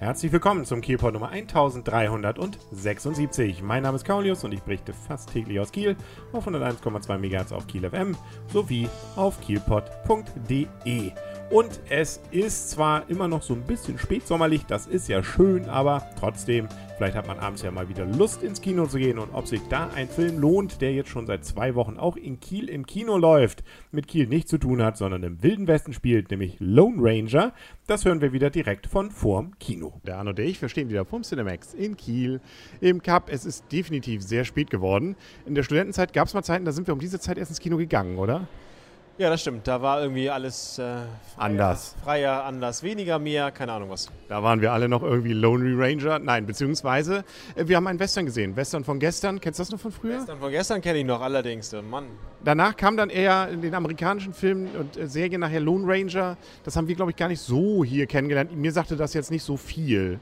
Herzlich willkommen zum Kielpot Nummer 1376. Mein Name ist Kaulius und ich berichte fast täglich aus Kiel auf 101,2 MHz auf Kiel FM sowie auf kielpot.de. Und es ist zwar immer noch so ein bisschen spätsommerlich, das ist ja schön, aber trotzdem, vielleicht hat man abends ja mal wieder Lust ins Kino zu gehen und ob sich da ein Film lohnt, der jetzt schon seit zwei Wochen auch in Kiel im Kino läuft, mit Kiel nichts zu tun hat, sondern im Wilden Westen spielt, nämlich Lone Ranger, das hören wir wieder direkt von vorm Kino. Der Arno und ich, wir stehen wieder vorm Cinemax in Kiel im Cup. Es ist definitiv sehr spät geworden. In der Studentenzeit gab es mal Zeiten, da sind wir um diese Zeit erst ins Kino gegangen, oder? Ja, das stimmt. Da war irgendwie alles äh, freier, Anders. Freier, anders, weniger, mehr, keine Ahnung was. Da waren wir alle noch irgendwie Lonely Ranger. Nein, beziehungsweise äh, wir haben einen Western gesehen. Western von gestern. Kennst du das noch von früher? Gestern von gestern kenne ich noch allerdings. äh, Mann. Danach kam dann eher in den amerikanischen Filmen und äh, Serien nachher Lone Ranger. Das haben wir, glaube ich, gar nicht so hier kennengelernt. Mir sagte das jetzt nicht so viel.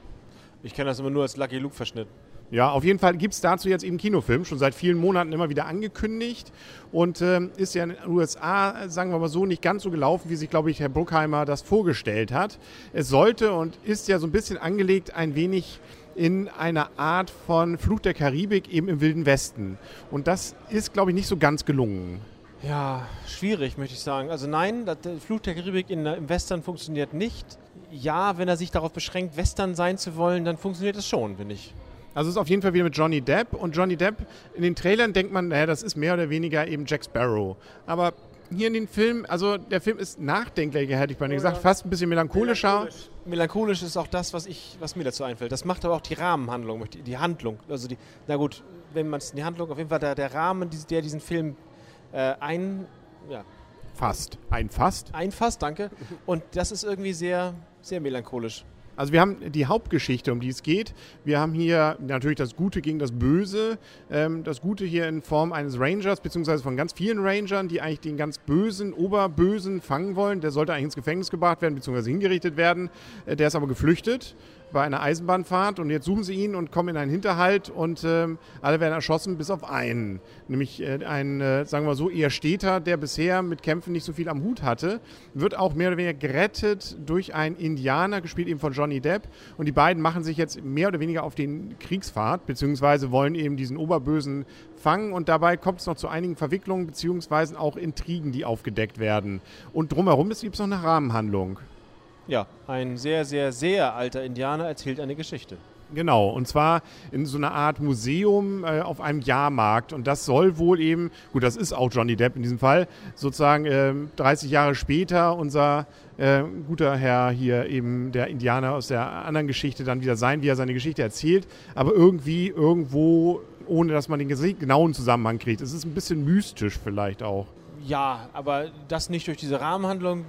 Ich kenne das immer nur als Lucky Luke-Verschnitt. Ja, auf jeden Fall gibt es dazu jetzt eben Kinofilm, schon seit vielen Monaten immer wieder angekündigt und ähm, ist ja in den USA, sagen wir mal so, nicht ganz so gelaufen, wie sich, glaube ich, Herr Bruckheimer das vorgestellt hat. Es sollte und ist ja so ein bisschen angelegt, ein wenig in einer Art von Fluch der Karibik eben im Wilden Westen. Und das ist, glaube ich, nicht so ganz gelungen. Ja, schwierig, möchte ich sagen. Also nein, das, der Fluch der Karibik in, im Western funktioniert nicht. Ja, wenn er sich darauf beschränkt, Western sein zu wollen, dann funktioniert es schon, finde ich. Also es ist auf jeden Fall wieder mit Johnny Depp und Johnny Depp, in den Trailern denkt man, naja, das ist mehr oder weniger eben Jack Sparrow. Aber hier in den Film, also der Film ist nachdenklicher, hätte ich bei gesagt, fast ein bisschen melancholischer. Melancholisch ist auch das, was, ich, was mir dazu einfällt. Das macht aber auch die Rahmenhandlung, die- Handlung. Also die, na gut, wenn man es die Handlung, auf jeden Fall der, der Rahmen, der diesen Film äh, ein, ja, Fast. Ein Fast. einfasst, danke. Und das ist irgendwie sehr, sehr melancholisch. Also wir haben die Hauptgeschichte, um die es geht. Wir haben hier natürlich das Gute gegen das Böse. Ähm, das Gute hier in Form eines Rangers, beziehungsweise von ganz vielen Rangern, die eigentlich den ganz Bösen, Oberbösen fangen wollen. Der sollte eigentlich ins Gefängnis gebracht werden, beziehungsweise hingerichtet werden. Äh, der ist aber geflüchtet bei einer Eisenbahnfahrt und jetzt suchen sie ihn und kommen in einen Hinterhalt und ähm, alle werden erschossen, bis auf einen. Nämlich äh, ein, äh, sagen wir so, eher Städter, der bisher mit Kämpfen nicht so viel am Hut hatte, wird auch mehr oder weniger gerettet durch einen Indianer, gespielt eben von Johnny Depp. Und die beiden machen sich jetzt mehr oder weniger auf den Kriegsfahrt, beziehungsweise wollen eben diesen Oberbösen fangen und dabei kommt es noch zu einigen Verwicklungen, beziehungsweise auch Intrigen, die aufgedeckt werden. Und drumherum gibt es noch eine Rahmenhandlung. Ja, ein sehr, sehr, sehr alter Indianer erzählt eine Geschichte. Genau, und zwar in so einer Art Museum äh, auf einem Jahrmarkt. Und das soll wohl eben, gut, das ist auch Johnny Depp in diesem Fall, sozusagen ähm, 30 Jahre später unser äh, guter Herr hier eben, der Indianer aus der anderen Geschichte dann wieder sein, wie er seine Geschichte erzählt. Aber irgendwie, irgendwo, ohne dass man den genauen Zusammenhang kriegt. Es ist ein bisschen mystisch vielleicht auch. Ja, aber das nicht durch diese Rahmenhandlung,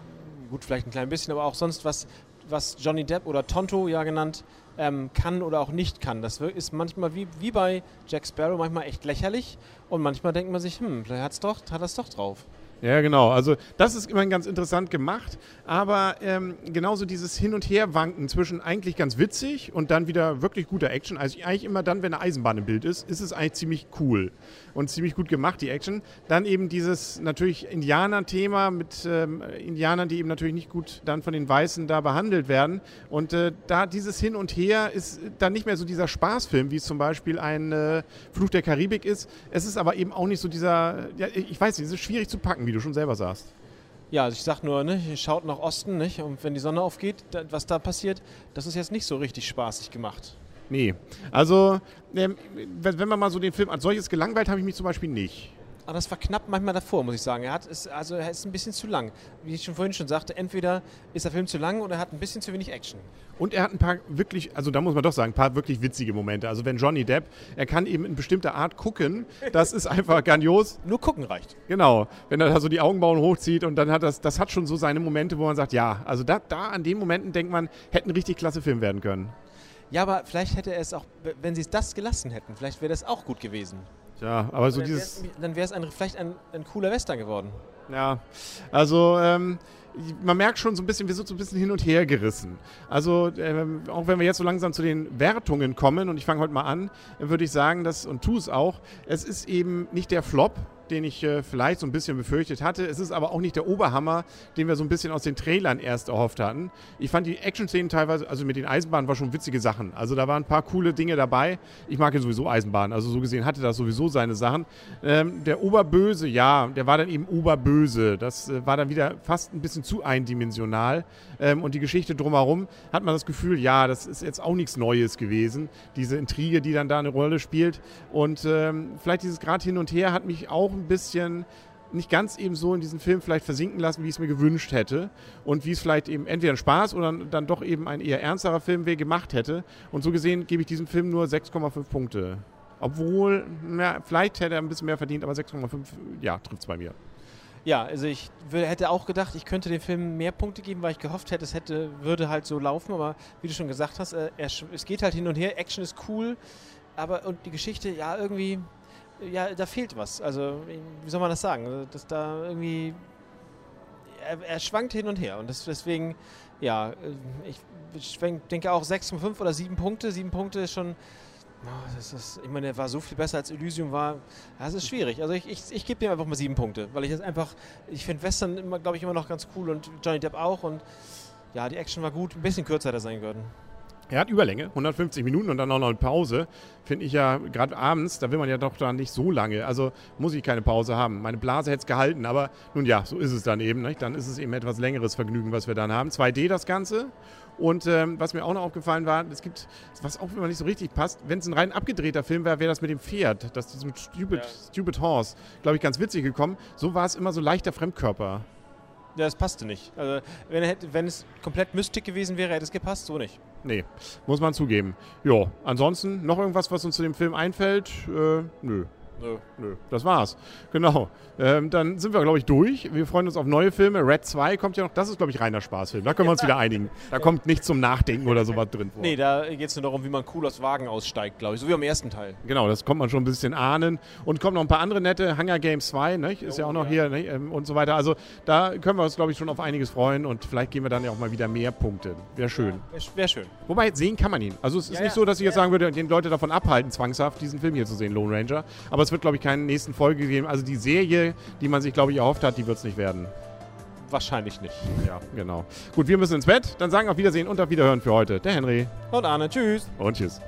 gut, vielleicht ein klein bisschen, aber auch sonst was, was Johnny Depp oder Tonto ja genannt, ähm, kann oder auch nicht kann. Das ist manchmal wie, wie bei Jack Sparrow manchmal echt lächerlich und manchmal denkt man sich, hm, vielleicht hat's doch, hat es doch drauf. Ja, genau. Also das ist immer ganz interessant gemacht, aber ähm, genauso dieses Hin- und Herwanken zwischen eigentlich ganz witzig und dann wieder wirklich guter Action. Also eigentlich immer dann, wenn eine Eisenbahn im Bild ist, ist es eigentlich ziemlich cool und ziemlich gut gemacht, die Action. Dann eben dieses natürlich Indianer-Thema mit ähm, Indianern, die eben natürlich nicht gut dann von den Weißen da behandelt werden. Und äh, da dieses Hin und Her ist dann nicht mehr so dieser Spaßfilm, wie es zum Beispiel ein äh, Fluch der Karibik ist. Es ist aber eben auch nicht so dieser, ja, ich weiß nicht, es ist schwierig zu packen, wie du schon selber sagst. Ja, also ich sag nur, ne, ihr schaut nach Osten, nicht? Und wenn die Sonne aufgeht, da, was da passiert, das ist jetzt nicht so richtig spaßig gemacht. Nee. Also, ähm, wenn wenn man mal so den Film als solches gelangweilt, habe ich mich zum Beispiel nicht. Aber das war knapp manchmal davor, muss ich sagen. Er hat es, also er ist ein bisschen zu lang. Wie ich schon vorhin schon sagte, entweder ist der Film zu lang oder er hat ein bisschen zu wenig Action. Und er hat ein paar wirklich, also da muss man doch sagen, ein paar wirklich witzige Momente. Also wenn Johnny Depp, er kann eben in bestimmter Art gucken, das ist einfach grandios. Nur gucken reicht. Genau, wenn er da so die Augenbrauen hochzieht und dann hat das, das hat schon so seine Momente, wo man sagt, ja, also da, da an den Momenten denkt man, hätte ein richtig klasse Film werden können. Ja, aber vielleicht hätte er es auch, wenn sie es das gelassen hätten, vielleicht wäre das auch gut gewesen. Tja, aber so dann dieses, wär's- dann wäre es ein, vielleicht ein, ein cooler Western geworden. Ja, also ähm, man merkt schon so ein bisschen, wir sind so ein bisschen hin und her gerissen. Also ähm, auch wenn wir jetzt so langsam zu den Wertungen kommen und ich fange heute mal an, würde ich sagen, dass, und tu es auch, es ist eben nicht der Flop, den ich äh, vielleicht so ein bisschen befürchtet hatte. Es ist aber auch nicht der Oberhammer, den wir so ein bisschen aus den Trailern erst erhofft hatten. Ich fand die Action-Szenen teilweise, also mit den Eisenbahnen war schon witzige Sachen. Also da waren ein paar coole Dinge dabei. Ich mag ja sowieso Eisenbahnen, also so gesehen hatte das sowieso seine Sachen. Ähm, der Oberböse, ja, der war dann eben Oberböse. Das äh, war dann wieder fast ein bisschen zu eindimensional. Ähm, und die Geschichte drumherum hat man das Gefühl, ja, das ist jetzt auch nichts Neues gewesen. Diese Intrige, die dann da eine Rolle spielt. Und ähm, vielleicht dieses Grad hin und her hat mich auch ein bisschen nicht ganz eben so in diesen Film vielleicht versinken lassen, wie ich es mir gewünscht hätte. Und wie es vielleicht eben entweder ein Spaß oder dann doch eben ein eher ernsterer Film wäre gemacht hätte. Und so gesehen gebe ich diesem Film nur 6,5 Punkte. Obwohl, na, vielleicht hätte er ein bisschen mehr verdient, aber 6,5, ja, trifft es bei mir. Ja, also ich hätte auch gedacht, ich könnte dem Film mehr Punkte geben, weil ich gehofft hätte, es hätte, würde halt so laufen. Aber wie du schon gesagt hast, äh, es geht halt hin und her. Action ist cool, aber und die Geschichte, ja, irgendwie, ja, da fehlt was. Also, wie soll man das sagen? Also, dass da irgendwie. Er, er schwankt hin und her. Und das, deswegen, ja, ich, denke auch 6,5 oder 7 Punkte. 7 Punkte ist schon. Oh, das ist, ich meine, er war so viel besser als Elysium war. Das ist schwierig. Also ich, ich, ich gebe dem einfach mal sieben Punkte, weil ich das einfach, ich finde Western immer, glaube ich, immer noch ganz cool und Johnny Depp auch und ja, die Action war gut. Ein bisschen kürzer hätte sein können. Er hat Überlänge, 150 Minuten und dann auch noch eine Pause. Finde ich ja, gerade abends, da will man ja doch da nicht so lange. Also muss ich keine Pause haben. Meine Blase hätte es gehalten, aber nun ja, so ist es dann eben. Nicht? Dann ist es eben etwas längeres Vergnügen, was wir dann haben. 2D das Ganze. Und ähm, was mir auch noch aufgefallen war, es gibt, was auch immer nicht so richtig passt, wenn es ein rein abgedrehter Film wäre, wäre das mit dem Pferd, das diesem Stupid, ja. Stupid Horse, glaube ich, ganz witzig gekommen. So war es immer so leichter Fremdkörper. Ja, das passte nicht. Also, wenn, wenn es komplett Mystik gewesen wäre, hätte es gepasst, so nicht. Nee, muss man zugeben. Ja, ansonsten noch irgendwas, was uns zu dem Film einfällt? Äh, nö. Nö. Nö. Das war's. Genau. Ähm, dann sind wir, glaube ich, durch. Wir freuen uns auf neue Filme. Red 2 kommt ja noch. Das ist, glaube ich, reiner Spaßfilm. Da können wir uns wieder einigen. Da kommt nichts zum Nachdenken oder sowas drin vor. Nee, da geht es nur darum, wie man cool aus Wagen aussteigt, glaube ich. So wie am ersten Teil. Genau, das kommt man schon ein bisschen ahnen. Und kommt noch ein paar andere nette. Hunger Games 2, ne? ist oh, ja auch noch ja. hier ne? und so weiter. Also da können wir uns, glaube ich, schon auf einiges freuen. Und vielleicht gehen wir dann ja auch mal wieder mehr Punkte. Wäre schön. Ja, Wäre schön. Wobei, sehen kann man ihn. Also es ist ja, nicht so, dass ich jetzt sagen würde, den Leute davon abhalten, zwangshaft diesen Film hier zu sehen, Lone Ranger. Aber es wird, glaube ich, keinen nächsten Folge geben. Also die Serie, die man sich, glaube ich, erhofft hat, die wird es nicht werden. Wahrscheinlich nicht. Ja, genau. Gut, wir müssen ins Bett. Dann sagen auf Wiedersehen und auf Wiederhören für heute. Der Henry. Und Arne. Tschüss. Und tschüss.